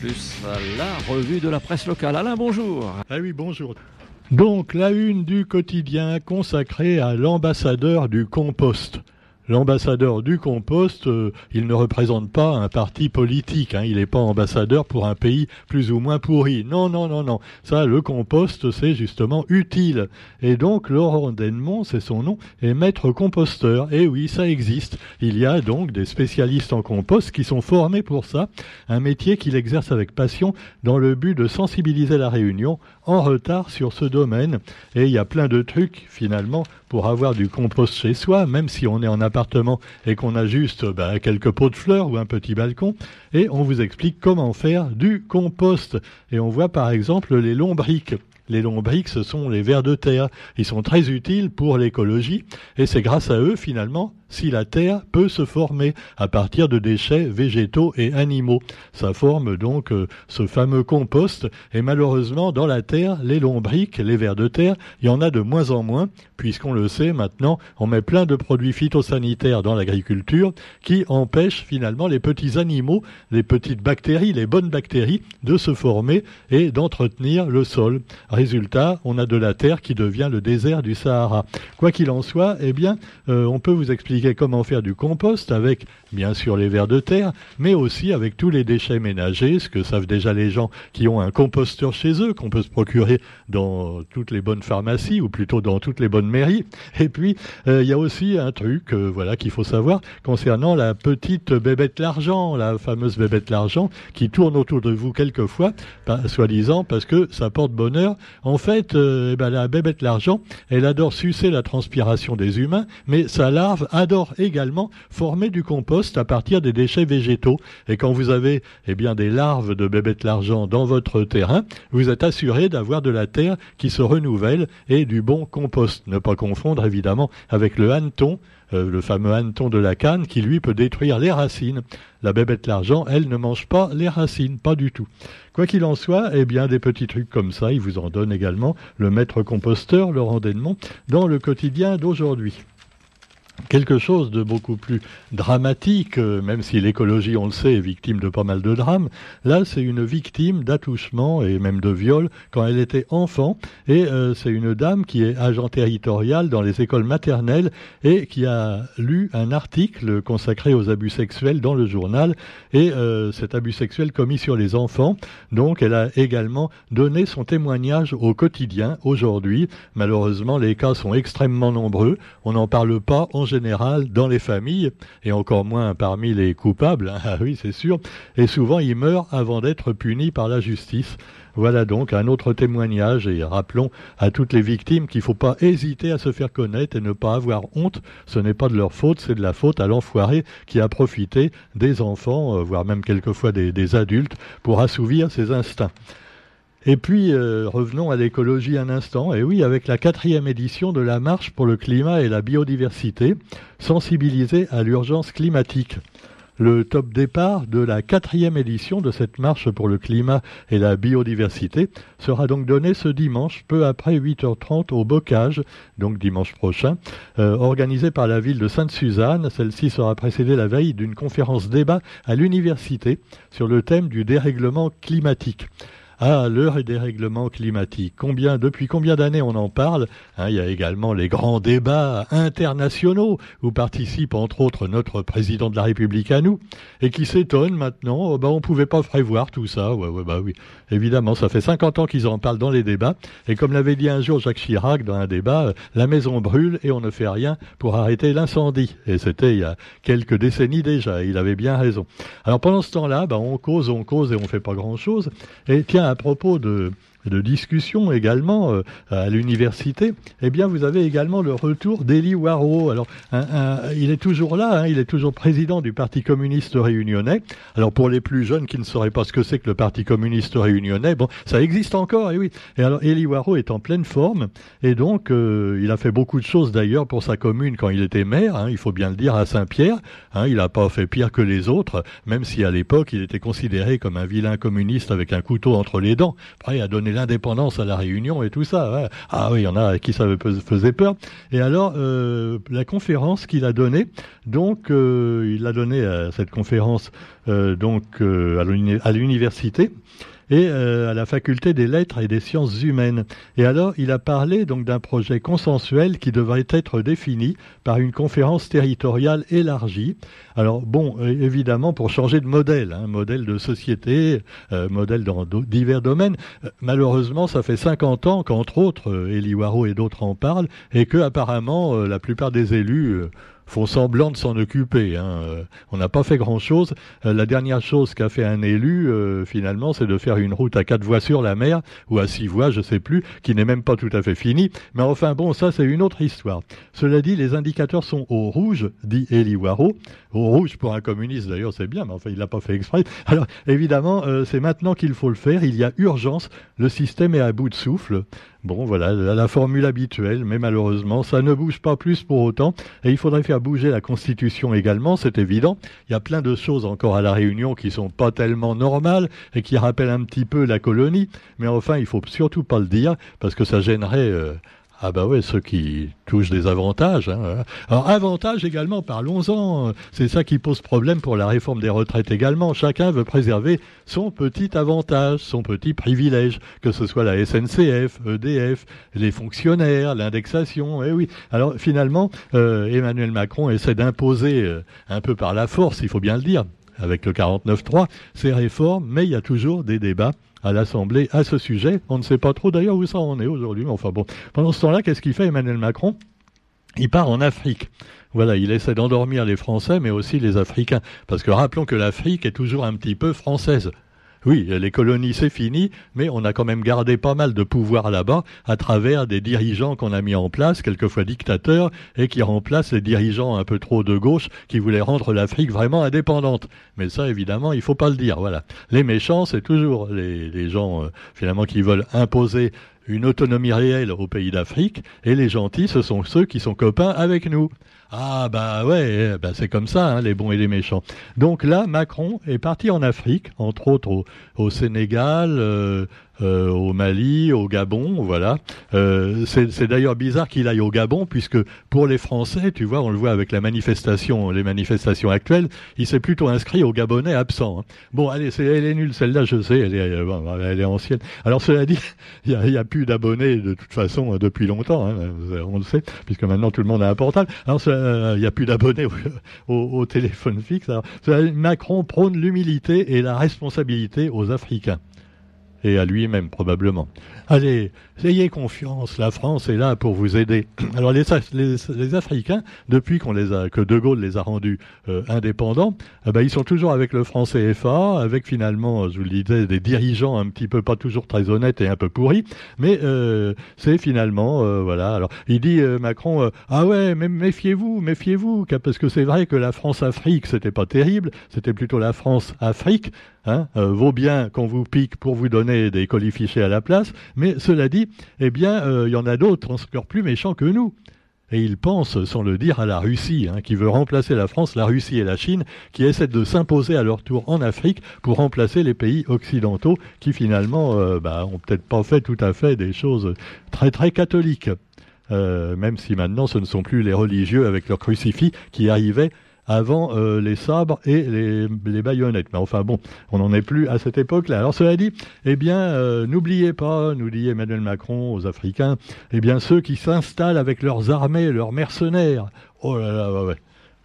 Plus, la revue de la presse locale. Alain, bonjour. Ah oui, bonjour. Donc, la une du quotidien consacrée à l'ambassadeur du compost l'ambassadeur du compost, euh, il ne représente pas un parti politique. Hein. il n'est pas ambassadeur pour un pays plus ou moins pourri. Non, non, non, non. Ça, le compost, c'est justement utile. Et donc, Laurent Denmont, c'est son nom, est maître composteur. Et oui, ça existe. Il y a donc des spécialistes en compost qui sont formés pour ça. Un métier qu'il exerce avec passion dans le but de sensibiliser la Réunion en retard sur ce domaine. Et il y a plein de trucs, finalement, pour avoir du compost chez soi, même si on est en et qu'on a juste bah, quelques pots de fleurs ou un petit balcon. Et on vous explique comment faire du compost. Et on voit par exemple les lombriques. Les lombriques, ce sont les vers de terre. Ils sont très utiles pour l'écologie et c'est grâce à eux, finalement, si la terre peut se former à partir de déchets végétaux et animaux. Ça forme donc euh, ce fameux compost et malheureusement dans la terre, les lombriques, les vers de terre, il y en a de moins en moins puisqu'on le sait maintenant, on met plein de produits phytosanitaires dans l'agriculture qui empêchent finalement les petits animaux, les petites bactéries, les bonnes bactéries de se former et d'entretenir le sol. Résultat, on a de la terre qui devient le désert du Sahara. Quoi qu'il en soit, eh bien, euh, on peut vous expliquer comment faire du compost avec, bien sûr, les vers de terre, mais aussi avec tous les déchets ménagers, ce que savent déjà les gens qui ont un composteur chez eux, qu'on peut se procurer dans toutes les bonnes pharmacies, ou plutôt dans toutes les bonnes mairies. Et puis, euh, il y a aussi un truc, euh, voilà, qu'il faut savoir concernant la petite bébête l'argent, la fameuse bébête l'argent, qui tourne autour de vous quelquefois, soi-disant parce que ça porte bonheur. En fait, euh, eh ben, la bébête l'argent, elle adore sucer la transpiration des humains, mais sa larve adore également former du compost à partir des déchets végétaux. Et quand vous avez eh bien, des larves de bébêtes l'argent dans votre terrain, vous êtes assuré d'avoir de la terre qui se renouvelle et du bon compost. Ne pas confondre évidemment avec le hanneton, euh, le fameux hanneton de la canne qui lui peut détruire les racines. La bébête l'argent, elle ne mange pas les racines, pas du tout. Quoi qu'il en soit, eh bien des petits trucs comme ça, il vous en donne également le maître composteur Laurent Denmont dans le quotidien d'aujourd'hui quelque chose de beaucoup plus dramatique, euh, même si l'écologie, on le sait, est victime de pas mal de drames. Là, c'est une victime d'attouchement et même de viol quand elle était enfant. Et euh, c'est une dame qui est agent territorial dans les écoles maternelles et qui a lu un article consacré aux abus sexuels dans le journal. Et euh, cet abus sexuel commis sur les enfants. Donc, elle a également donné son témoignage au quotidien aujourd'hui. Malheureusement, les cas sont extrêmement nombreux. On n'en parle pas général dans les familles, et encore moins parmi les coupables, hein, ah oui c'est sûr, et souvent ils meurent avant d'être punis par la justice. Voilà donc un autre témoignage et rappelons à toutes les victimes qu'il ne faut pas hésiter à se faire connaître et ne pas avoir honte. Ce n'est pas de leur faute, c'est de la faute à l'enfoiré qui a profité des enfants, euh, voire même quelquefois des adultes, pour assouvir ses instincts. Et puis, euh, revenons à l'écologie un instant. Et oui, avec la quatrième édition de la marche pour le climat et la biodiversité, sensibilisée à l'urgence climatique. Le top départ de la quatrième édition de cette marche pour le climat et la biodiversité sera donc donné ce dimanche, peu après 8h30 au Bocage, donc dimanche prochain, euh, organisé par la ville de Sainte-Suzanne. Celle-ci sera précédée la veille d'une conférence débat à l'université sur le thème du dérèglement climatique. Ah, l'heure des règlements climatiques. Combien, depuis combien d'années on en parle? Hein, Il y a également les grands débats internationaux où participe entre autres notre président de la République à nous et qui s'étonne maintenant. Oh, bah, on pouvait pas prévoir tout ça. Ouais, ouais, bah oui. Évidemment, ça fait 50 ans qu'ils en parlent dans les débats. Et comme l'avait dit un jour Jacques Chirac dans un débat, euh, la maison brûle et on ne fait rien pour arrêter l'incendie. Et c'était il y a quelques décennies déjà. Il avait bien raison. Alors pendant ce temps-là, bah, on cause, on cause et on fait pas grand-chose. Et tiens, à propos de, de discussion également euh, à l'université, eh bien, vous avez également le retour d'Elie Waro. Alors, il est toujours là, hein, il est toujours président du Parti communiste réunionnais. Alors, pour les plus jeunes qui ne sauraient pas ce que c'est que le Parti communiste réunionnais, bon, ça existe encore, et oui. Et alors, Elie Waro est en pleine forme, et donc, euh, il a fait beaucoup de choses d'ailleurs pour sa commune quand il était maire, hein, il faut bien le dire, à Saint-Pierre. Hein, il n'a pas fait pire que les autres, même si à l'époque, il était considéré comme un vilain communiste avec un couteau entre les dents. Il a donné l'indépendance à la Réunion et tout ça. Ah oui, il y en a qui ça faisait peur. Et alors, euh, la conférence qu'il a donnée, donc, euh, il a donné à cette conférence donc à l'université et euh, à la faculté des lettres et des sciences humaines. Et alors, il a parlé donc d'un projet consensuel qui devrait être défini par une conférence territoriale élargie. Alors bon, évidemment, pour changer de modèle, hein, modèle de société, euh, modèle dans divers domaines. Euh, malheureusement, ça fait 50 ans qu'entre autres, Elie Waro et d'autres en parlent, et que apparemment, la plupart des élus font semblant de s'en occuper. Hein. Euh, on n'a pas fait grand-chose. Euh, la dernière chose qu'a fait un élu, euh, finalement, c'est de faire une route à quatre voies sur la mer, ou à six voies, je sais plus, qui n'est même pas tout à fait finie. Mais enfin, bon, ça, c'est une autre histoire. Cela dit, les indicateurs sont au rouge, dit Elie Waro. Au rouge, pour un communiste, d'ailleurs, c'est bien, mais enfin, il l'a pas fait exprès. Alors, évidemment, c'est maintenant qu'il faut le faire. Il y a urgence. Le système est à bout de souffle. Bon, voilà, la, formule habituelle, mais malheureusement, ça ne bouge pas plus pour autant. Et il faudrait faire bouger la Constitution également, c'est évident. Il y a plein de choses encore à la Réunion qui sont pas tellement normales et qui rappellent un petit peu la colonie. Mais enfin, il faut surtout pas le dire parce que ça gênerait euh, ah bah ouais, ceux qui touchent des avantages. Hein. Alors avantages également, parlons-en. C'est ça qui pose problème pour la réforme des retraites également. Chacun veut préserver son petit avantage, son petit privilège, que ce soit la SNCF, EDF, les fonctionnaires, l'indexation. Eh oui. Alors finalement, euh, Emmanuel Macron essaie d'imposer euh, un peu par la force, il faut bien le dire, avec le 49.3, ces réformes, mais il y a toujours des débats à l'Assemblée à ce sujet. On ne sait pas trop d'ailleurs où ça en est aujourd'hui, mais enfin bon. Pendant ce temps-là, qu'est-ce qu'il fait Emmanuel Macron? Il part en Afrique. Voilà, il essaie d'endormir les Français, mais aussi les Africains. Parce que rappelons que l'Afrique est toujours un petit peu française. Oui, les colonies, c'est fini, mais on a quand même gardé pas mal de pouvoir là-bas à travers des dirigeants qu'on a mis en place, quelquefois dictateurs, et qui remplacent les dirigeants un peu trop de gauche qui voulaient rendre l'Afrique vraiment indépendante. Mais ça, évidemment, il faut pas le dire. Voilà. Les méchants, c'est toujours les, gens, euh, finalement, qui veulent imposer une autonomie réelle aux pays d'Afrique, et les gentils, ce sont ceux qui sont copains avec nous. Ah bah ouais, bah c'est comme ça, hein, les bons et les méchants. Donc là, Macron est parti en Afrique, entre autres au, Sénégal, euh, euh, au Mali, au Gabon, voilà. Euh, c'est d'ailleurs bizarre qu'il aille au Gabon, puisque pour les Français, tu vois, on le voit avec la manifestation, les manifestations actuelles, il s'est plutôt inscrit au Gabonais absent. Hein. Bon, allez, elle est nulle, celle-là, je sais, elle est, euh, elle est ancienne. Alors cela dit, il n'y a, plus d'abonnés de toute façon depuis longtemps, hein, on le sait, puisque maintenant tout le monde a un portable. Il n'y a plus d'abonnés au, téléphone fixe. Macron prône l'humilité et la responsabilité aux Africains et à lui-même probablement. Allez, ayez confiance, la France est là pour vous aider. Alors les, Africains, depuis qu'on les a, que De Gaulle les a rendus euh, indépendants, eh ben, ils sont toujours avec le franc CFA, avec finalement, je vous le disais, des dirigeants un petit peu pas toujours très honnêtes et un peu pourris, mais euh, c'est finalement, euh, voilà. Alors il dit Macron, ah ouais, mais méfiez-vous, méfiez-vous, parce que c'est vrai que la France-Afrique, c'était pas terrible, c'était plutôt la France-Afrique, hein, vaut bien qu'on vous pique pour vous donner des colis fichés à la place, mais cela dit, eh bien, euh, il y en a d'autres encore plus méchants que nous. Et ils pensent, sans le dire, à la Russie, hein, qui veut remplacer la France, la Russie et la Chine, qui essaient de s'imposer à leur tour en Afrique pour remplacer les pays occidentaux, qui finalement euh, bah, peut-être pas fait tout à fait des choses très très catholiques. Euh, même si maintenant ce ne sont plus les religieux avec leurs crucifix qui arrivaient avant euh, les sabres et les, baïonnettes. Mais enfin bon, on n'en est plus à cette époque-là. Alors cela dit, eh bien, euh, n'oubliez pas, nous dit Emmanuel Macron aux Africains, eh bien ceux qui s'installent avec leurs armées, leurs mercenaires. Oh là là, ouais.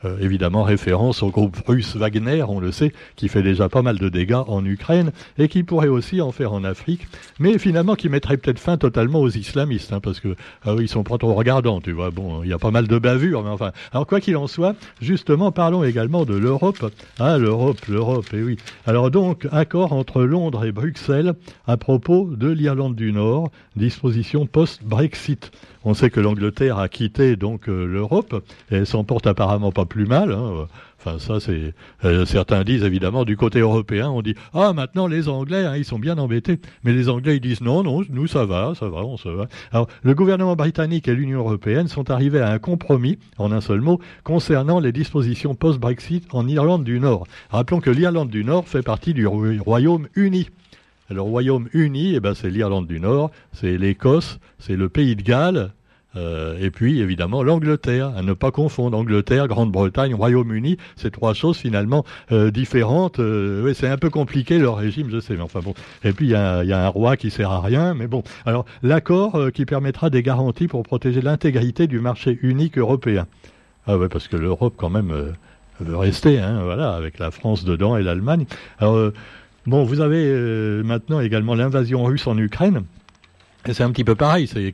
Euh, évidemment référence au groupe russe Wagner, on le sait, qui fait déjà pas mal de dégâts en Ukraine et qui pourrait aussi en faire en Afrique, mais finalement qui mettrait peut-être fin totalement aux islamistes, hein, parce que ah ils sont pas trop regardants, tu vois. Bon, il y a pas mal de bavures, mais enfin. Alors quoi qu'il en soit, justement, parlons également de l'Europe. Ah, l'Europe, l'Europe, et eh oui. Alors donc, accord entre Londres et Bruxelles à propos de l'Irlande du Nord, disposition post-Brexit. On sait que l'Angleterre a quitté donc euh, l'Europe et s'en porte apparemment pas plus mal. Hein. Ça, c'est euh, certains disent évidemment du côté européen, on dit ah maintenant les Anglais, hein, ils sont bien embêtés, mais les Anglais ils disent non, non, nous ça va, ça va, on se va. Alors le gouvernement britannique et l'Union européenne sont arrivés à un compromis, en un seul mot, concernant les dispositions post-Brexit en Irlande du Nord. Rappelons que l'Irlande du Nord fait partie du Royaume-Uni. Le Royaume-Uni, eh ben, c'est l'Irlande du Nord, c'est l'Écosse, c'est le Pays de Galles, euh, et puis évidemment l'Angleterre, à ne pas confondre Angleterre, Grande-Bretagne, Royaume-Uni, c'est trois choses finalement euh, différentes. Euh, c'est un peu compliqué leur régime, je sais, mais enfin bon. Et puis il y, a, un roi qui sert à rien, mais bon. Alors l'accord qui permettra des garanties pour protéger l'intégrité du marché unique européen. Ah ouais, parce que l'Europe quand même veut rester, hein, voilà, avec la France dedans et l'Allemagne. Alors bon, vous avez maintenant également l'invasion russe en Ukraine. C'est un petit peu pareil, c'est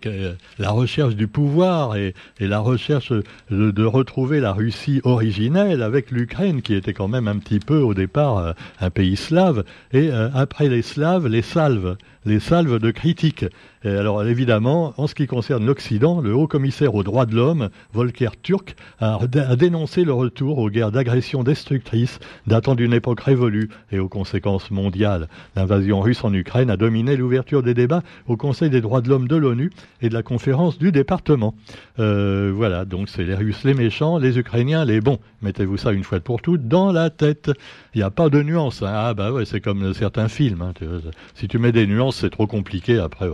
la recherche du pouvoir et, la recherche de, retrouver la Russie originelle avec l'Ukraine, qui était quand même un petit peu au départ euh, un pays slave, et euh, après les Slaves, les Salves les salves de critiques. alors évidemment, en ce qui concerne l'Occident, le haut commissaire aux droits de l'homme, Volker Turk, a, dénoncé le retour aux guerres d'agression destructrices datant d'une époque révolue et aux conséquences mondiales. L'invasion russe en Ukraine a dominé l'ouverture des débats au Conseil des droits de l'homme de l'ONU et de la conférence du département. Euh, voilà, donc c'est les Russes les méchants, les Ukrainiens les bons. Mettez-vous ça une fois pour toutes dans la tête. Il n'y a pas de nuance. Hein. Ah bah ouais, c'est comme certains films. Hein. Si tu mets des nuances, c'est trop compliqué après.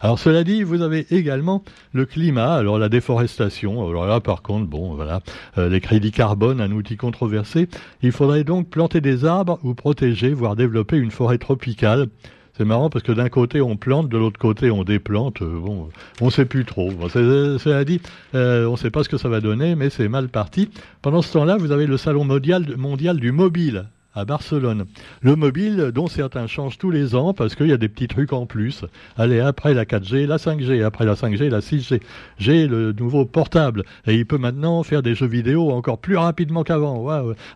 Alors cela dit, vous avez également le climat, alors la déforestation. Alors là, par contre, bon, voilà, euh, les crédits carbone, un outil controversé. Il faudrait donc planter des arbres ou protéger, voire développer une forêt tropicale. C'est marrant parce que d'un côté on plante, de l'autre côté on déplante. Euh, bon, on sait plus trop. Bon, cela dit, euh, on ne sait pas ce que ça va donner, mais c'est mal parti. Pendant ce temps-là, vous avez le salon mondial du mobile à Barcelone. Le mobile, dont certains changent tous les ans parce qu'il y a des petits trucs en plus. Allez, après la 4G, la 5G, après la 5G, la 6G. J'ai le nouveau portable et il peut maintenant faire des jeux vidéo encore plus rapidement qu'avant.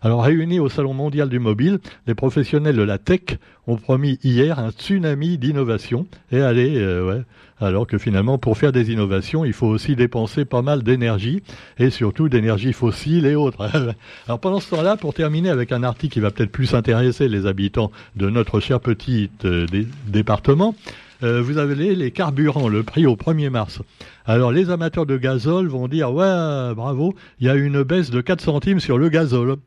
Alors réunis au Salon mondial du mobile, les professionnels de la tech ont promis hier un tsunami d'innovation. Et allez, euh, alors que finalement, pour faire des innovations, il faut aussi dépenser pas mal d'énergie, et surtout d'énergie fossile et autres. alors pendant ce temps-là, pour terminer avec un article qui va peut-être plus intéresser les habitants de notre cher petit euh, département, euh, vous avez les, carburants, le prix au 1er mars. Alors les amateurs de gazole vont dire, ouais, bravo, il y a une baisse de 4 centimes sur le gazole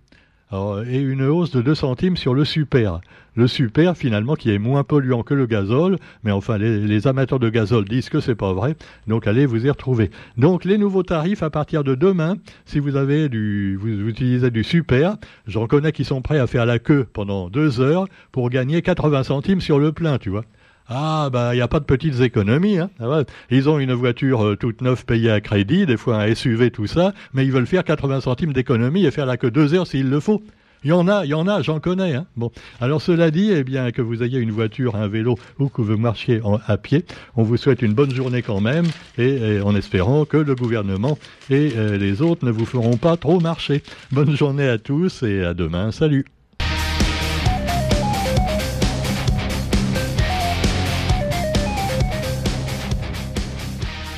et une hausse de 2 centimes sur le super. Le super, finalement, qui est moins polluant que le gazole, mais enfin, les, amateurs de gazole disent que c'est pas vrai, donc allez vous y retrouver. Donc, les nouveaux tarifs à partir de demain, si vous avez du, vous, utilisez du super, j'en connais qui sont prêts à faire la queue pendant deux heures pour gagner 80 centimes sur le plein, tu vois. Ah, bah, il n'y a pas de petites économies. Hein. Ah ils ont une voiture euh, toute neuve payée à crédit, des fois un SUV, tout ça, mais ils veulent faire 80 centimes d'économie et faire la queue deux heures s'il le faut. Il y en a, il y en a, j'en connais. Hein. Bon, alors cela dit, eh bien que vous ayez une voiture, un vélo ou que vous marchiez à pied, on vous souhaite une bonne journée quand même, et, en espérant que le gouvernement et euh, les autres ne vous feront pas trop marcher. Bonne journée à tous et à demain. Salut.